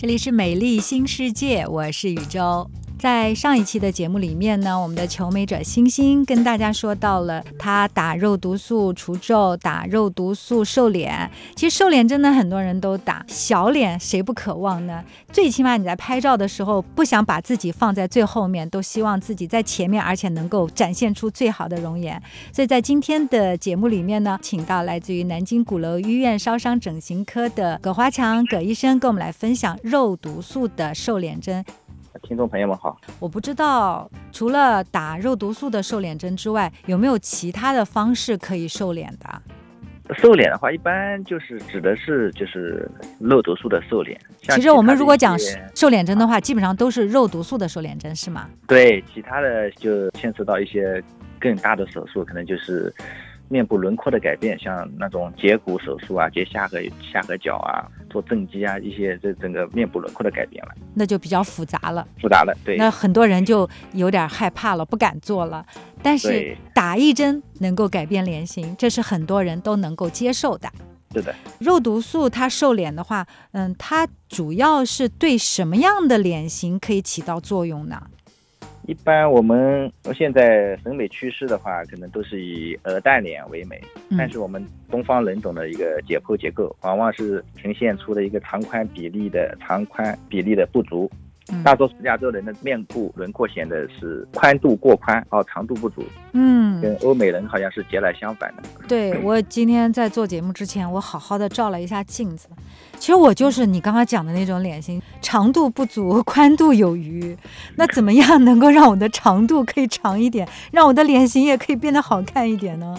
这里是美丽新世界，我是宇宙。在上一期的节目里面呢，我们的求美者星星跟大家说到了他打肉毒素除皱、打肉毒素瘦脸。其实瘦脸真的很多人都打，小脸谁不渴望呢？最起码你在拍照的时候，不想把自己放在最后面，都希望自己在前面，而且能够展现出最好的容颜。所以在今天的节目里面呢，请到来自于南京鼓楼医院烧伤整形科的葛华强葛医生，跟我们来分享肉毒素的瘦脸针。听众朋友们好，我不知道除了打肉毒素的瘦脸针之外，有没有其他的方式可以瘦脸的？瘦脸的话，一般就是指的是就是肉毒素的瘦脸。其实我们如果讲瘦脸针的话，基本上都是肉毒素的瘦脸针，是吗？对，其他的就牵涉到一些更大的手术，可能就是。面部轮廓的改变，像那种截骨手术啊，截下颌下颌角啊，做正畸啊，一些这整个面部轮廓的改变了，那就比较复杂了。复杂了，对。那很多人就有点害怕了，不敢做了。但是打一针能够改变脸型，这是很多人都能够接受的。是的。肉毒素它瘦脸的话，嗯，它主要是对什么样的脸型可以起到作用呢？一般我们现在审美趋势的话，可能都是以鹅蛋脸为美。但是我们东方人种的一个解剖结构，往往是呈现出的一个长宽比例的长宽比例的不足。大多数亚洲人的面部轮廓显得是宽度过宽，哦，长度不足。嗯，跟欧美人好像是截然相反的。对我今天在做节目之前，我好好的照了一下镜子，其实我就是你刚刚讲的那种脸型，长度不足，宽度有余。那怎么样能够让我的长度可以长一点，让我的脸型也可以变得好看一点呢？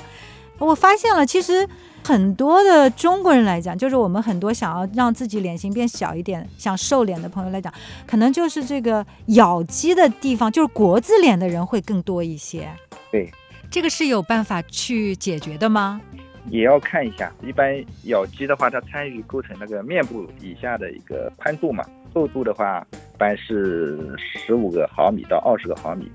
我发现了，其实。很多的中国人来讲，就是我们很多想要让自己脸型变小一点、想瘦脸的朋友来讲，可能就是这个咬肌的地方，就是国字脸的人会更多一些。对，这个是有办法去解决的吗？也要看一下，一般咬肌的话，它参与构成那个面部以下的一个宽度嘛，厚度的话，一般是十五个毫米到二十个毫米。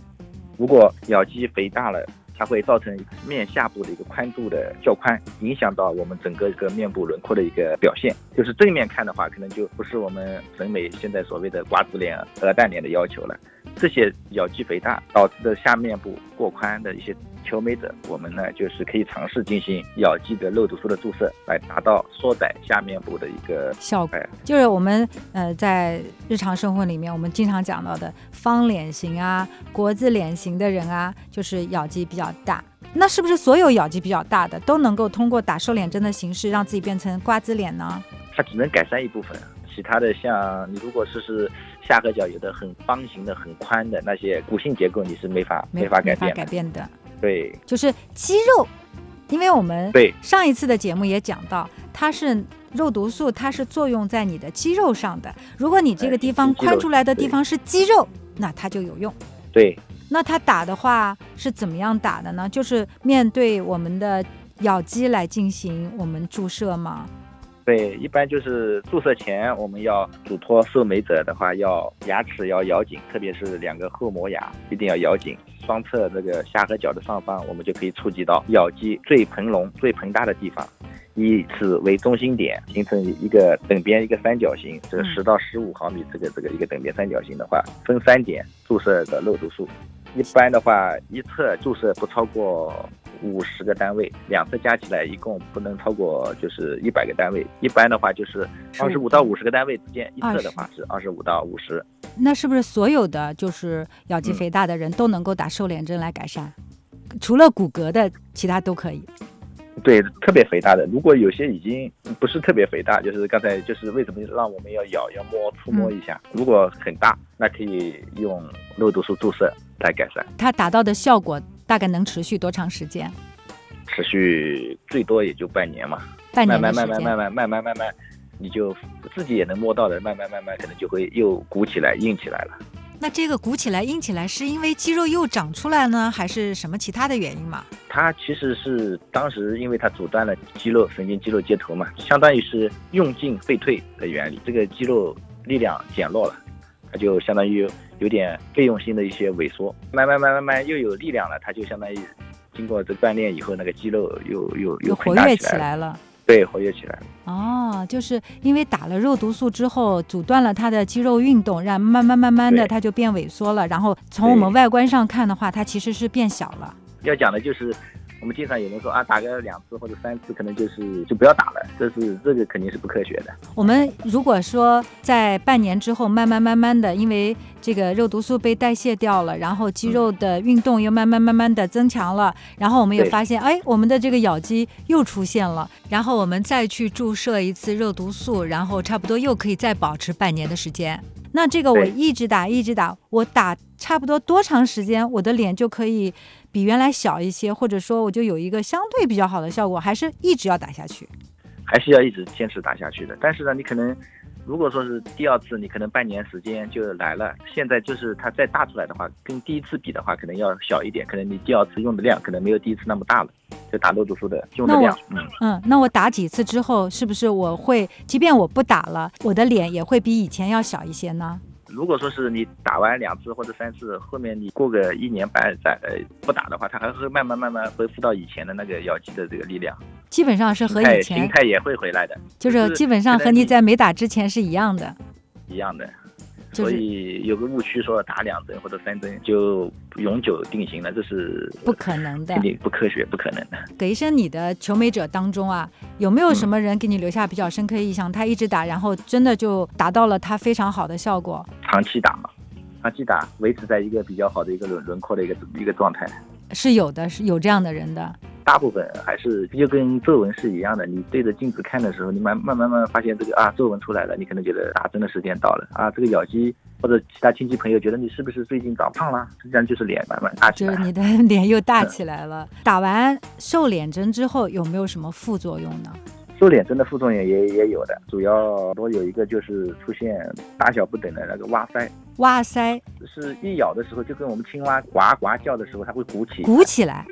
如果咬肌肥大了，它会造成面下部的一个宽度的较宽，影响到我们整个一个面部轮廓的一个表现。就是正面看的话，可能就不是我们审美现在所谓的瓜子脸、鹅蛋脸的要求了。这些咬肌肥大导致的下面部过宽的一些。求美者，我们呢就是可以尝试进行咬肌的肉毒素的注射，来达到缩窄下面部的一个效果。就是我们呃在日常生活里面，我们经常讲到的方脸型啊、国字脸型的人啊，就是咬肌比较大。那是不是所有咬肌比较大的都能够通过打瘦脸针的形式让自己变成瓜子脸呢？它只能改善一部分，其他的像你如果是是下颌角有的很方形的、很宽的那些骨性结构，你是没法没法改变改变的。对，就是肌肉，因为我们对上一次的节目也讲到，它是肉毒素，它是作用在你的肌肉上的。如果你这个地方宽出来的地方是肌肉，那它就有用。对，那它打的话是怎么样打的呢？就是面对我们的咬肌来进行我们注射吗？对，一般就是注射前我们要嘱托受美者的话，要牙齿要咬紧，特别是两个后磨牙一定要咬紧。双侧这个下颌角的上方，我们就可以触及到咬肌最膨隆、最膨大的地方，以此为中心点，形成一个等边一个三角形，这个十到十五毫米这个这个一个等边三角形的话，分三点注射的肉毒素。一般的话，一侧注射不超过五十个单位，两次加起来一共不能超过就是一百个单位。一般的话就是二十五到五十个单位之间，一侧的话是二十五到五十。那是不是所有的就是咬肌肥大的人都能够打瘦脸针来改善？除了骨骼的，其他都可以。对，特别肥大的，如果有些已经不是特别肥大，就是刚才就是为什么让我们要咬要摸触摸一下？如果很大，那可以用肉毒素注射来改善。它达到的效果大概能持续多长时间？持续最多也就半年嘛。半年慢慢慢慢慢慢慢慢慢慢，你就自己也能摸到的，慢慢慢慢可能就会又鼓起来、硬起来了。那这个鼓起来、硬起来，是因为肌肉又长出来呢，还是什么其他的原因嘛？它其实是当时因为它阻断了肌肉、神经、肌肉接头嘛，相当于是用进废退的原理。这个肌肉力量减弱了，它就相当于有点费用性的一些萎缩，慢慢慢慢慢又有力量了，它就相当于经过这锻炼以后，那个肌肉又又又活跃起来了。对，活跃起来了。哦，就是因为打了肉毒素之后，阻断了它的肌肉运动，让慢慢慢慢的对它就变萎缩了。然后从我们外观上看的话，它其实是变小了。要讲的就是，我们经常有人说啊，打个两次或者三次，可能就是就不要打了，这是这个肯定是不科学的。我们如果说在半年之后，慢慢慢慢的，因为这个肉毒素被代谢掉了，然后肌肉的运动又慢慢慢慢的增强了，然后我们也发现，哎，我们的这个咬肌又出现了，然后我们再去注射一次肉毒素，然后差不多又可以再保持半年的时间。那这个我一直打一直打，我打差不多多长时间，我的脸就可以比原来小一些，或者说我就有一个相对比较好的效果，还是一直要打下去？还是要一直坚持打下去的。但是呢，你可能如果说是第二次，你可能半年时间就来了。现在就是它再大出来的话，跟第一次比的话，可能要小一点，可能你第二次用的量可能没有第一次那么大了，就打肉毒素的用的量，嗯，嗯，那我打几次之后，是不是我会，即便我不打了，我的脸也会比以前要小一些呢？如果说是你打完两次或者三次，后面你过个一年半载呃不打的话，它还会慢慢慢慢恢复到以前的那个咬肌的这个力量，基本上是和以前形，态也会回来的，就是基本上和你在没打之前是一样的。一样的。所以有个误区说打两针或者三针就永久定型了，这是不可能的肯。定不科学，不可能的。葛医生，你的求美者当中啊，有没有嗯什么人给你留下比较深刻印象？他一直打，然后真的就达到了他非常好的效果？长期打嘛，长期打维持在一个比较好的一个轮轮廓的一个一个状态。是有的，是有这样的人的。大部分还是就跟皱纹是一样的，你对着镜子看的时候，你慢慢慢慢发现这个啊皱纹出来了，你可能觉得打针的时间到了啊，这个咬肌或者其他亲戚朋友觉得你是不是最近长胖了，实际上就是脸慢慢大起来。就是你的脸又大起来了。打完瘦脸针之后有没有什么副作用呢？瘦脸针的副作用也也有的，主要多有一个就是出现大小不等的那个挖腮，哇塞，是一咬的时候就跟我们青蛙呱呱叫的时候它会鼓起，鼓起来。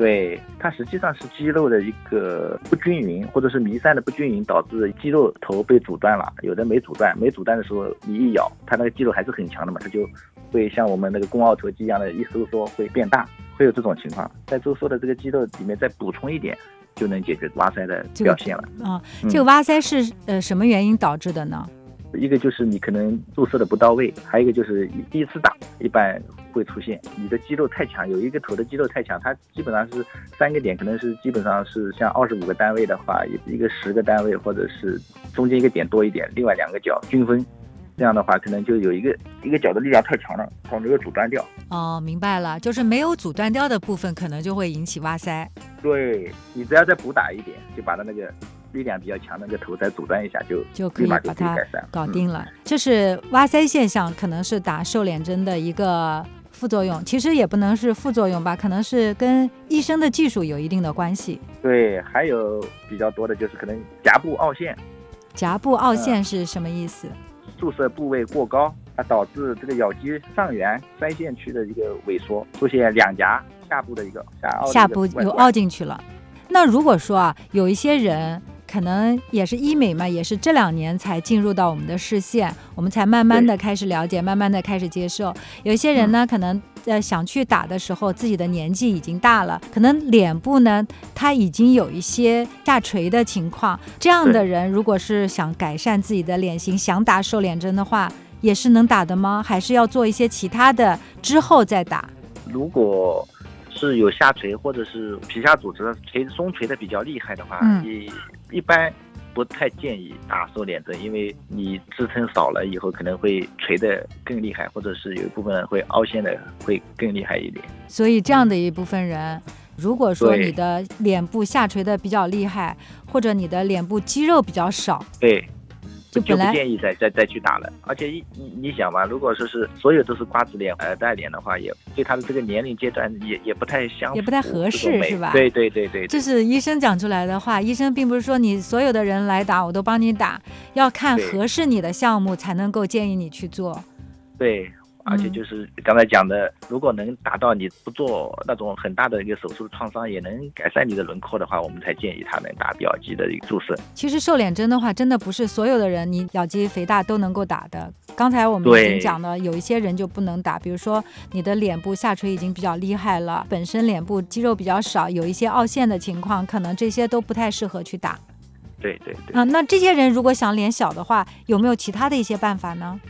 对，它实际上是肌肉的一个不均匀，或者是弥散的不均匀，导致肌肉头被阻断了。有的没阻断，没阻断的时候，你一咬，它那个肌肉还是很强的嘛，它就会像我们那个肱二头肌一样的，一收缩会变大，会有这种情况。在收缩的这个肌肉里面再补充一点，就能解决挖腮的表现了。啊、嗯这个挖腮是呃什么原因导致的呢？一个就是你可能注射的不到位，还有一个就是一第一次打一般会出现你的肌肉太强，有一个头的肌肉太强，它基本上是三个点，可能是基本上是像二十五个单位的话，一一个十个单位，或者是中间一个点多一点，另外两个角均分，这样的话可能就有一个一个角的力量太强了，它没有阻断掉。哦，明白了，就是没有阻断掉的部分，可能就会引起挖塞。对你只要再补打一点，就把它那个力量比较强的那个头再阻断一下，就就可以把它搞定了。这是挖腮现象，可能是打瘦脸针的一个副作用，其实也不能是副作用吧，可能是跟医生的技术有一定的关系。对，还有比较多的就是可能颊部凹陷。颊部凹陷是什么意思？注射部位过高，它导致这个咬肌上缘腮腺区的一个萎缩，出现两颊下部的一个下凹下部外观有凹进去了。那如果说啊，有一些人可能也是医美嘛，也是这两年才进入到我们的视线，我们才慢慢的开始了解，慢慢的开始接受。有一些人嗯呢，可能呃想去打的时候，自己的年纪已经大了，可能脸部呢，他已经有一些下垂的情况。这样的人，如果是想改善自己的脸型，想打瘦脸针的话，也是能打的吗？还是要做一些其他的之后再打？如果是有下垂或者是皮下组织垂松垂的比较厉害的话，嗯一一般不太建议打瘦脸针，因为你支撑少了以后可能会垂的更厉害，或者是有一部分人会凹陷的会更厉害一点。所以这样的一部分人，如果说你的脸部下垂的比较厉害，或者你的脸部肌肉比较少，对，就不建议再再再去打了。而且一你你想嘛，如果说是所有都是瓜子脸、呃带脸的话，也对他的这个年龄阶段也也不太相符，也不太合适是吧对对对对，这是医生讲出来的话。医生并不是说你所有的人来打我都帮你打，要看合适你的项目才能够建议你去做。对。而且嗯就是刚才讲的，如果能达到你不做那种很大的一个手术创伤，也能改善你的轮廓的话，我们才建议他能打表肌的一个注射。其实瘦脸针的话，真的不是所有的人你咬肌肥大都能够打的。刚才我们已经讲了，有一些人就不能打，比如说你的脸部下垂已经比较厉害了，本身脸部肌肉比较少，有一些凹陷的情况，可能这些都不太适合去打。对对对。啊，那这些人如果想脸小的话，有没有其他的一些办法呢？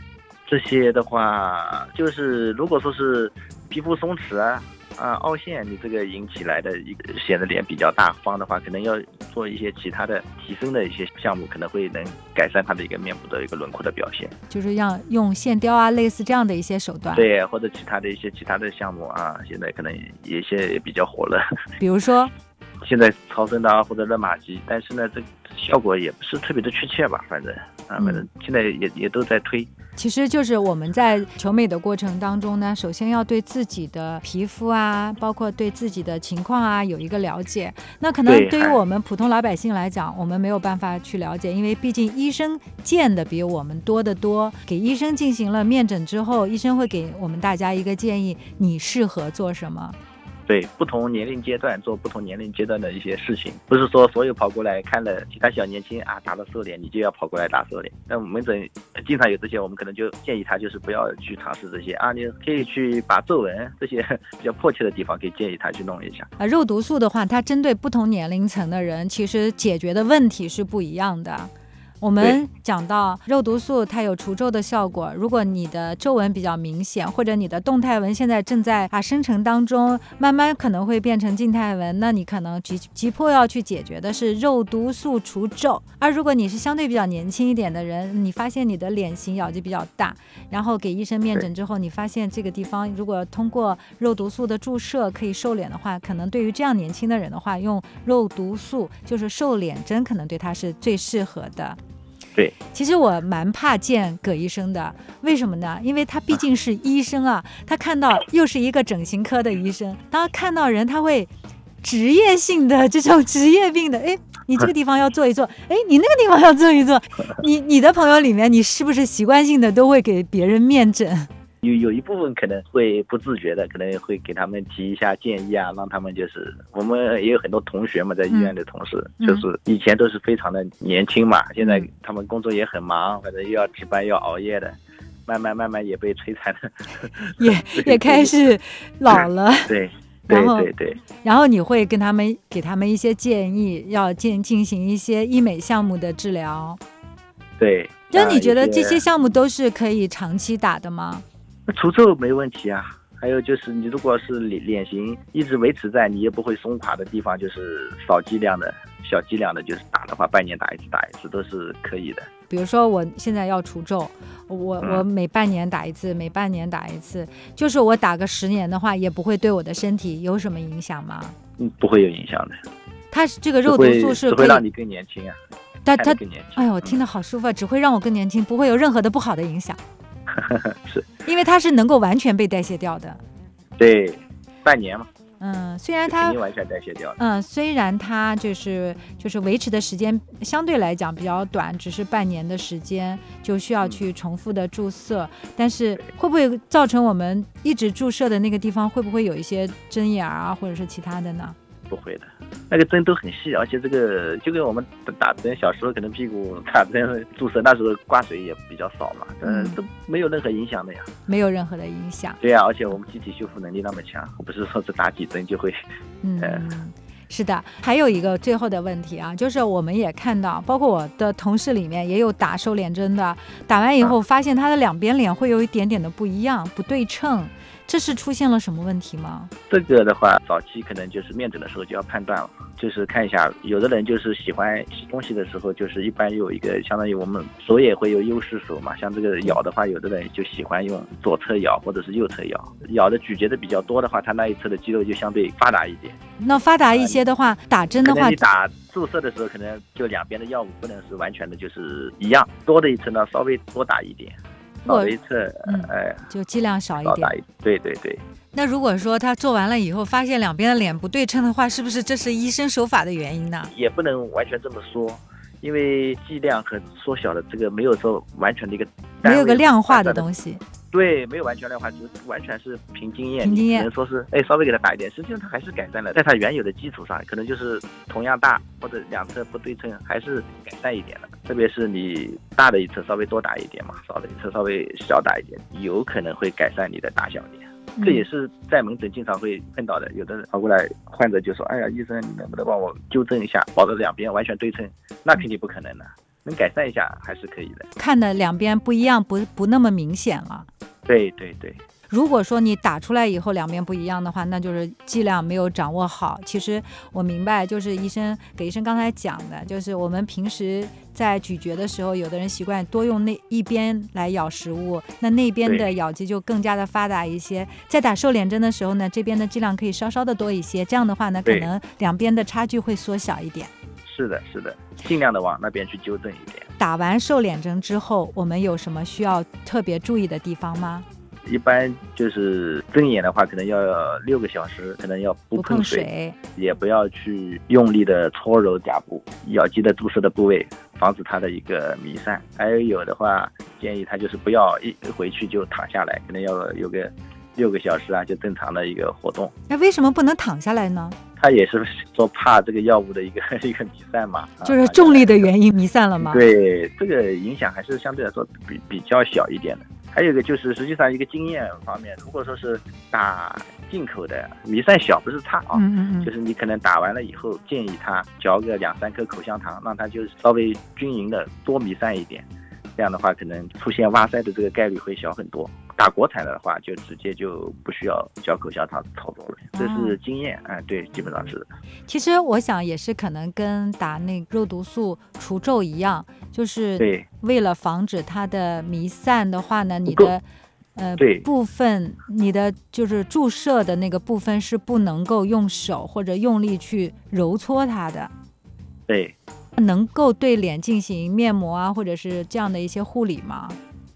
这些的话，就是如果说是皮肤松弛啊。啊，凹陷，你这个引起来的一个显得脸比较大方的话，可能要做一些其他的提升的一些项目，可能会能改善它的一个面部的一个轮廓的表现。就是让用线雕啊，类似这样的一些手段。对，或者其他的一些其他的项目啊，现在可能有一些也比较火了。比如说，现在超声刀或者热玛吉，但是呢，这效果也不是特别的确切吧，反正啊，反正现在也也都在推。其实就是我们在求美的过程当中呢，首先要对自己的皮肤啊，包括对自己的情况啊有一个了解。那可能对于我们普通老百姓来讲，我们没有办法去了解，因为毕竟医生见的比我们多得多。给医生进行了面诊之后，医生会给我们大家一个建议：你适合做什么。对不同年龄阶段做不同年龄阶段的一些事情，不是说所有跑过来看了其他小年轻啊打了瘦脸，你就要跑过来打瘦脸。那门诊经常有这些，我们可能就建议他就是不要去尝试这些啊，你可以去把皱纹这些比较迫切的地方，可以建议他去弄一下。啊，肉毒素的话，它针对不同年龄层的人，其实解决的问题是不一样的。我们讲到肉毒素，它有除皱的效果。如果你的皱纹比较明显，或者你的动态纹现在正在啊生成当中，慢慢可能会变成静态纹，那你可能急急迫要去解决的是肉毒素除皱。而如果你是相对比较年轻一点的人，你发现你的脸型咬肌比较大，然后给医生面诊之后，你发现这个地方如果通过肉毒素的注射可以瘦脸的话，可能对于这样年轻的人的话，用肉毒素就是瘦脸针，可能对他是最适合的。对，其实我蛮怕见葛医生的，为什么呢？因为他毕竟是医生啊，他看到又是一个整形科的医生，他看到人他会职业性的这种职业病的，哎，你这个地方要做一做，哎，你那个地方要做一做，你你的朋友里面，你是不是习惯性的都会给别人面诊？有有一部分可能会不自觉的，可能会给他们提一下建议啊，让他们就是我们也有很多同学嘛，在医院的同事，就是以前都是非常的年轻嘛，现在他们工作也很忙，反正又要值班要熬夜的，慢慢慢慢也被摧残了 也也开始老了。对，对对对。然后你会跟他们给他们一些建议，要进进行一些医美项目的治疗。对。那你觉得这些项目都是可以长期打的吗？除皱没问题啊，还有就是你如果是脸脸型一直维持在你也不会松垮的地方，就是少剂量的小剂量的，就是打的话，半年打一次，打一次都是可以的。比如说我现在要除皱，我我每半年打一次，每半年打一次，就是我打个十年的话，也不会对我的身体有什么影响吗？嗯，不会有影响的。它是这个肉毒素是会让你更年轻啊。但它，哎呦，我听得好舒服啊，只会让我更年轻，不会有任何的不好的影响。是，因为它是能够完全被代谢掉的。对，半年嘛。嗯，虽然它完全代谢掉了。嗯，虽然它就是就是维持的时间相对来讲比较短，只是半年的时间就需要去重复的注射，但是会不会造成我们一直注射的那个地方会不会有一些针眼啊，或者是其他的呢？不会的，那个针都很细，而且这个就跟我们打针，小时候可能屁股打针注射，那时候挂水也比较少嘛，嗯，都没有任何影响的呀，没有任何的影响。对呀，而且我们机体修复能力那么强，不是说是打几针就会。嗯，是的。还有一个最后的问题啊，就是我们也看到，包括我的同事里面也有打瘦脸针的，打完以后发现他的两边脸会有一点点的不一样，不对称。这是出现了什么问题吗？这个的话，早期可能就是面诊的时候就要判断了，就是看一下，有的人就是喜欢洗东西的时候，就是一般有一个相当于我们手也会有优势手嘛，像这个咬的话，有的人就喜欢用左侧咬或者是右侧咬，咬的咀嚼的比较多的话，他那一侧的肌肉就相对发达一点。那发达一些的话，打针的话，你打注射的时候，可能就两边的药物不能是完全的就是一样，多的一侧呢稍微多打一点。少一次，哎，就剂量少一点。对对对。那如果说他做完了以后，发现两边的脸不对称的话，是不是这是医生手法的原因呢？也不能完全这么说，因为剂量和缩小的这个没有说完全的一个，没有个量化的东西。对，没有完全量化，就是完全是凭经验，凭经验能说是，哎，稍微给他打一点，实际上他还是改善了，在他原有的基础上，可能就是同样大或者两侧不对称，还是改善一点了。特别是你大的一侧稍微多打一点嘛，少的一侧稍微小打一点，有可能会改善你的大小脸。这也是在门诊经常会碰到的。有的人跑过来，患者就说：“哎呀，医生，你能不能帮我纠正一下，保证两边完全对称？”那肯定不可能的，能改善一下还是可以的。看的两边不一样，不不那么明显了。对对对。如果说你打出来以后两边不一样的话，那就是剂量没有掌握好。其实我明白，就是医生给医生刚才讲的，就是我们平时在咀嚼的时候，有的人习惯多用那一边来咬食物，那那边的咬肌就更加的发达一些。在打瘦脸针的时候呢，这边的剂量可以稍稍的多一些，这样的话呢，可能两边的差距会缩小一点。是的，是的，尽量的往那边去纠正一点。打完瘦脸针之后，我们有什么需要特别注意的地方吗？一般就是睁眼的话，可能要六个小时，可能要不碰水，也不要去用力的搓揉甲部、咬肌的注射的部位，防止它的一个弥散。还有有的话，建议他就是不要一回去就躺下来，可能要有个六个小时啊，就正常的一个活动。那为什么不能躺下来呢？他也是说怕这个药物的一个 一个弥散嘛，就是重力的原因弥散了吗？对，这个影响还是相对来说比比较小一点的。还有一个就是，实际上一个经验方面，如果说是打进口的，弥散小不是差啊，就是你可能打完了以后，建议他嚼个两三颗口香糖，让他就是稍微均匀的多弥散一点，这样的话可能出现挖塞的这个概率会小很多。打国产的话，就直接就不需要嚼口香糖操作了，这是经验哎，对，基本上是。其实我想也是可能跟打那肉毒素除皱一样，就是为了防止它的弥散的话呢，你的呃部分，你的就是注射的那个部分是不能够用手或者用力去揉搓它的。对。能够对脸进行面膜啊，或者是这样的一些护理吗？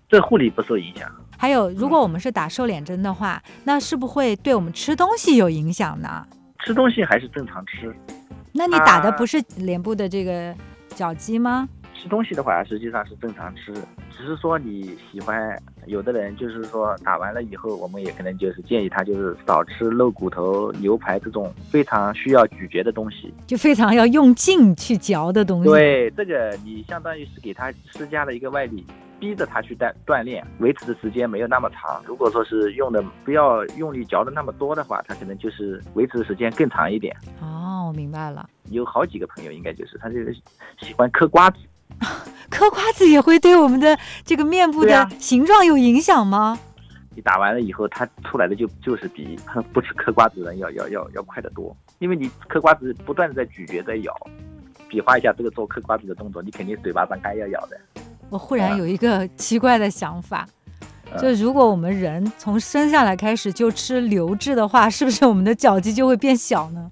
这护理不受影响。还有，如果我们是打瘦脸针的话，那是不会对我们吃东西有影响呢？吃东西还是正常吃。那你打的不是脸部的这个角肌吗？吃东西的话，实际上是正常吃，只是说你喜欢，有的人就是说打完了以后，我们也可能就是建议他就是少吃肉骨头、牛排这种非常需要咀嚼的东西，就非常要用劲去嚼的东西。对，这个你相当于是给他施加了一个外力。逼着他去锻锻炼，维持的时间没有那么长。如果说是用的不要用力嚼的那么多的话，他可能就是维持的时间更长一点。哦，我明白了。有好几个朋友应该就是他这个喜欢嗑瓜子，嗑瓜子也会对我们的这个面部的形状有影响吗？你打完了以后，它出来的就就是比 不吃嗑瓜子的人要要要要快得多，因为你嗑瓜子不断的在咀嚼在咬，比划一下这个做嗑瓜子的动作，你肯定嘴巴张开要咬的。我忽然有一个 奇怪的想法，就如果我们人从生下来开始就吃流质的话，是不是我们的脚肌就会变小呢？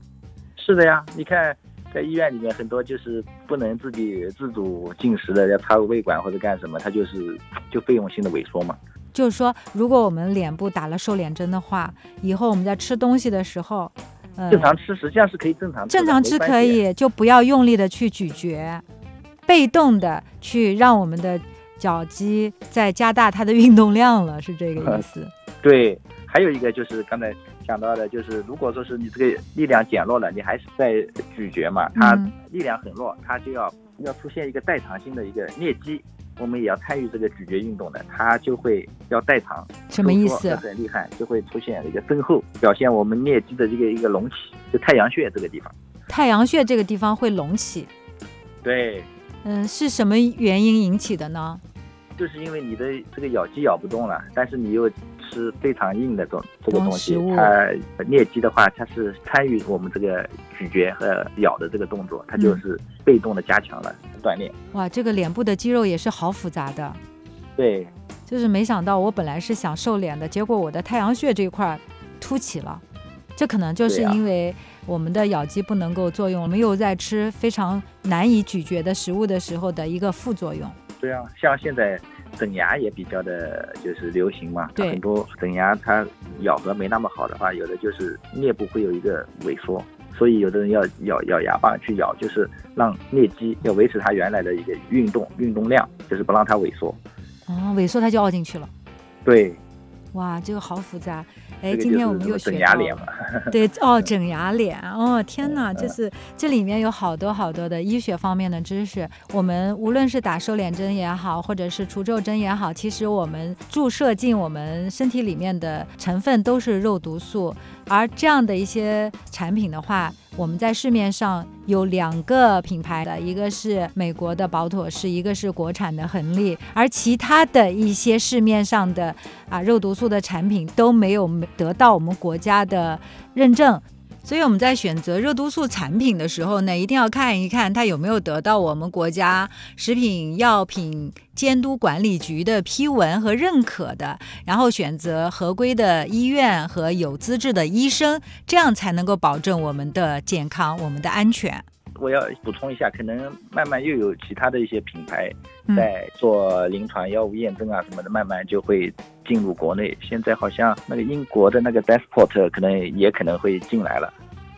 是的呀，你看在医院里面很多就是不能自己自主进食的，要插入胃管或者干什么，它就是 就费用性的萎缩嘛。就是说，如果我们脸部打了瘦脸针的话，以后我们在吃东西的时候，呃正常吃实际上是可以正常正常吃可以，就不要用力的去咀嚼。被动的去让我们的脚肌在加大它的运动量了，是这个意思。对，还有一个就是刚才讲到的，就是如果说是你这个力量减弱了，你还是在咀嚼嘛，它力量很弱，它就要要出现一个代偿性的一个颞肌，我们也要参与这个咀嚼运动的，它就会要代偿。什么意思？很厉害，就会出现一个增厚，表现我们颞肌的这个一个隆起，就太阳穴这个地方。太阳穴这个地方会隆起。对。嗯，是什么原因引起的呢？就是因为你的这个咬肌咬不动了，但是你又吃非常硬的东这个东西，它颞肌的话，它是参与我们这个咀嚼和咬的这个动作，它就是被动的加强了锻炼。哇，这个脸部的肌肉也是好复杂的。对，就是没想到我本来是想瘦脸的，结果我的太阳穴这一块凸起了，这可能就是因为。我们的咬肌不能够作用，我们又在吃非常难以咀嚼的食物的时候的一个副作用。对啊，像现在整牙也比较的，就是流行嘛。对。很多整牙它咬合没那么好的话，有的就是颞部会有一个萎缩，所以有的人要咬咬牙棒去咬，就是让颞肌要维持它原来的一个运动运动量，就是不让它萎缩。哦，萎缩它就凹进去了。对。哇，这个好复杂。哎，今天我们又学整牙脸嘛，对哦，整牙脸哦，天哪，就是这里面有好多好多的医学方面的知识。我们无论是打瘦脸针也好，或者是除皱针也好，其实我们注射进我们身体里面的成分都是肉毒素。而这样的一些产品的话，我们在市面上有两个品牌的，一个是美国的宝妥适，一个是国产的恒力，而其他的一些市面上的啊肉毒素的产品都没有得到我们国家的认证。所以我们在选择热毒素产品的时候呢，一定要看一看它有没有得到我们国家食品药品监督管理局的批文和认可的，然后选择合规的医院和有资质的医生，这样才能够保证我们的健康、我们的安全。我要补充一下，可能慢慢又有其他的一些品牌在做临床药物验证啊什么的，慢慢就会进入国内。现在好像那个英国的那个 Desport 可能也可能会进来了。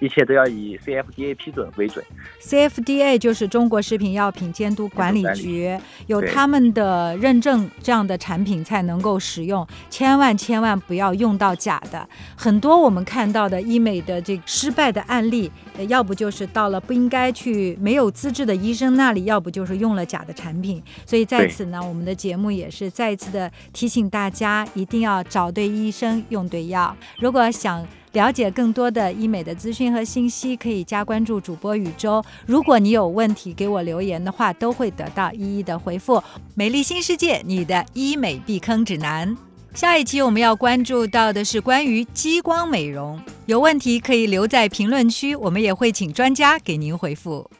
一切都要以 CFDA 批准为准。CFDA 就是中国食品药品监督管理局，有他们的认证，这样的产品才能够使用。千万千万不要用到假的。很多我们看到的医美的这失败的案例，要不就是到了不应该去没有资质的医生那里，要不就是用了假的产品。所以在此呢，我们的节目也是再一次的提醒大家，一定要找对医生，用对药。如果想了解更多的医美的资讯和信息，可以加关注主播宇宙。如果你有问题给我留言的话，都会得到一一的回复。美丽新世界，你的医美避坑指南。下一期我们要关注到的是关于激光美容，有问题可以留在评论区，我们也会请专家给您回复。